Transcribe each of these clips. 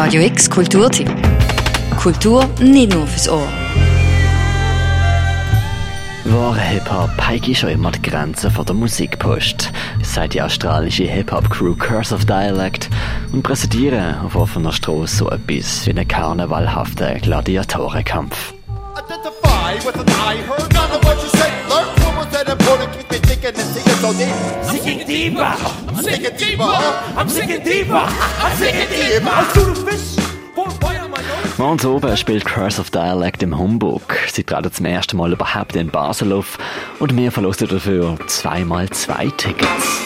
Radio X Kulturtipp. Kultur nicht nur fürs Ohr. Wahre Hip-Hop heige schon immer die Grenzen von der Musik pusht, sagt die australische Hip-Hop-Crew Curse of Dialect und präsentieren auf offener Straße so etwas wie einen karnevalhaften Gladiatorenkampf. Identify with an eye, heard none of what you said, learn from what's that important, keep me thinking and singing so deep. I'm singing deeper, I'm singing deeper, I'm singing deeper, I'm singing deeper. I'm singing deeper. Morgens oben spielt Curse of Dialect im Humbug. Sie treten zum ersten Mal überhaupt in Basel auf und wir verlosen dafür zweimal zwei Tickets.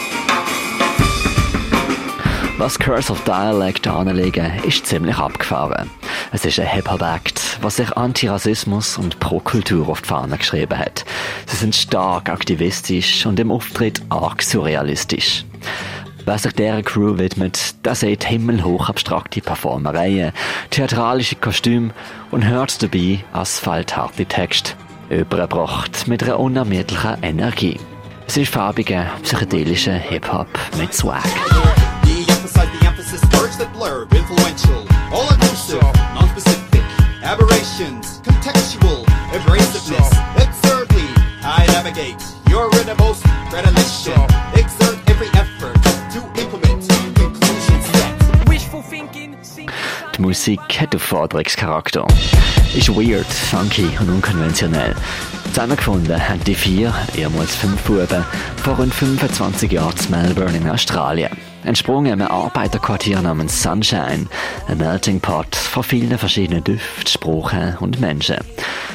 Was Curse of Dialect anlegen, ist ziemlich abgefahren. Es ist ein Hip-Hop-Act, was sich Antirassismus und Pro-Kultur auf die Fahne geschrieben hat. Sie sind stark aktivistisch und im Auftritt arg surrealistisch. Wer sich dieser Crew widmet, der sieht himmelhoch abstrakte Performereien, theatralische Kostüme und hört dabei asphaltharte Texte, übergebracht mit einer unermüdlichen Energie. Es ist farbiger, psychedelischer Hip-Hop mit Swag. aberrations, mistakes. music innermost predilection. Exert every effort to implement conclusions. Wishful thinking. Die Musik Charakter. Ist weird, funky und unkonventionell. Zusammengefunden haben die vier, ehemals fünf Buben, vor rund 25 Jahren in Melbourne in Australien. Entsprungen einem Arbeiterquartier namens Sunshine, ein Melting Pot von vielen verschiedenen Düften, Sprachen und Menschen.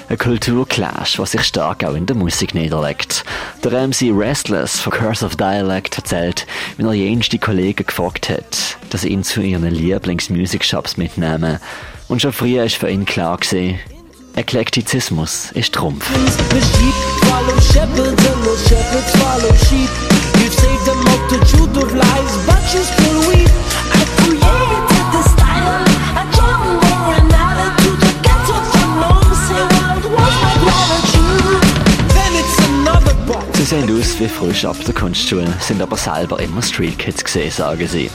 Ein Kulturclash, was sich stark auch in der Musik niederlegt. Der MC Restless von Curse of Dialect erzählt, wie er jenste Kollegen gefragt hat, dass sie ihn zu ihren Lieblings-Music-Shops mitnehmen. Und schon früher ist für ihn klar gewesen, Eklektizismus ist Trumpf. sehen aus wie frisch ab der Kunstschule, sind aber selber immer Street Kids gesehen, sagen sie.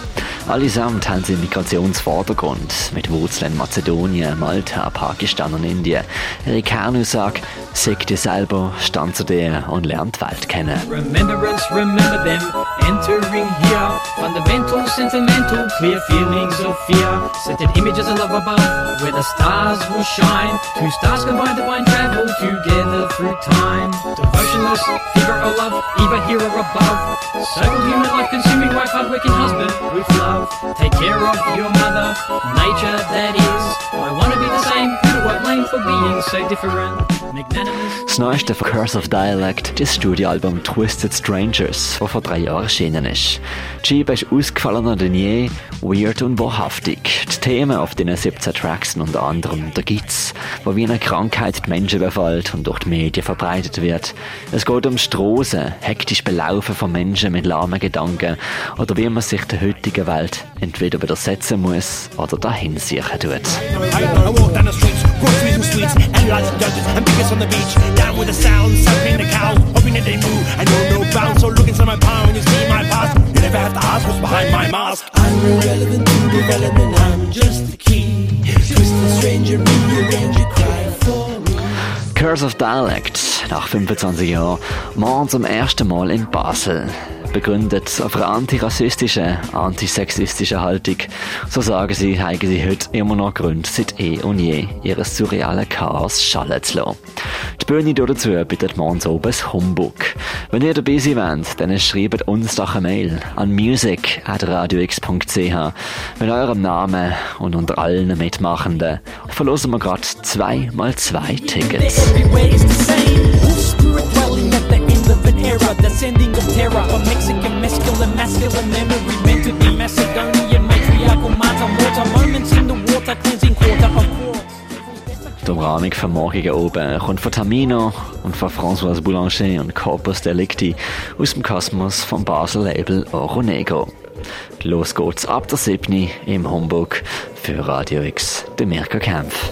Allesamt haben sie Migrationsvordergrund mit Wurzeln in Mazedonien, Malta, Pakistan und Indien. Ihre Kernaussage, sag dir selber, stand zu dir und lernt die Welt kennen. Remembrance, remember them, entering here, fundamental, sentimental, clear feelings of fear, scented images of love above, where the stars will shine, two stars combine divine travel together through time, devotionless, figure of love, either here or above. Circle human life, consuming wife, hardworking husband with love. Take care of your mother, nature that is. I wanna be the Das neueste von Curse of Dialect, das Studioalbum Twisted Strangers, das vor drei Jahren erschienen ist. Die Scheibe ist ausgefallener denn je, weird und wahrhaftig. Die Themen auf den 17 Tracks sind unter anderem der Gitz, wo wie eine Krankheit die Menschen befällt und durch die Medien verbreitet wird. Es geht um Strassen, hektisch Belaufen von Menschen mit lahmen Gedanken oder wie man sich der heutigen Welt entweder widersetzen muss oder dahin sichern tut. Groceries and sweets, and lots of judges and biggest on the beach. Down with the sound, sucking the cow, hoping that they move. I know no bounds, so look inside my palm when you see my past. You never have to ask what's behind my mask. I'm irrelevant to development, I'm just the key. Twist the stranger, rearrange your cry for me. Curse of Dialect, nach 25 Jahren, morgen zum ersten Mal in Basel begründet auf einer antirassistischen, antisexistischen Haltung. So sagen sie, haben sie heute immer noch Gründe, seit eh und je ihres surrealen Chaos schallen zu lassen. Die Bühne dazu bietet morgens oben das Humbug. Wenn ihr dabei sein wollt, dann schreibt uns doch eine Mail an music.radiox.ch mit eurem Namen und unter allen Mitmachenden verlosen wir gerade zwei mal zwei Tickets. Era, the sending of terror, a Mexican masculine, masculine memory meant to be Macedonian, matriarchal Mata Morta, moments in the water, cleansing quarter of quartz. Die Umrahmung von morgigen oben kommt von Tamino und von François Boulanger und Corpus Delicti aus dem Kosmos vom Basel Label Oro Negro. Los geht's ab der 7. im Homburg für Radio X, der Mirka Kempf.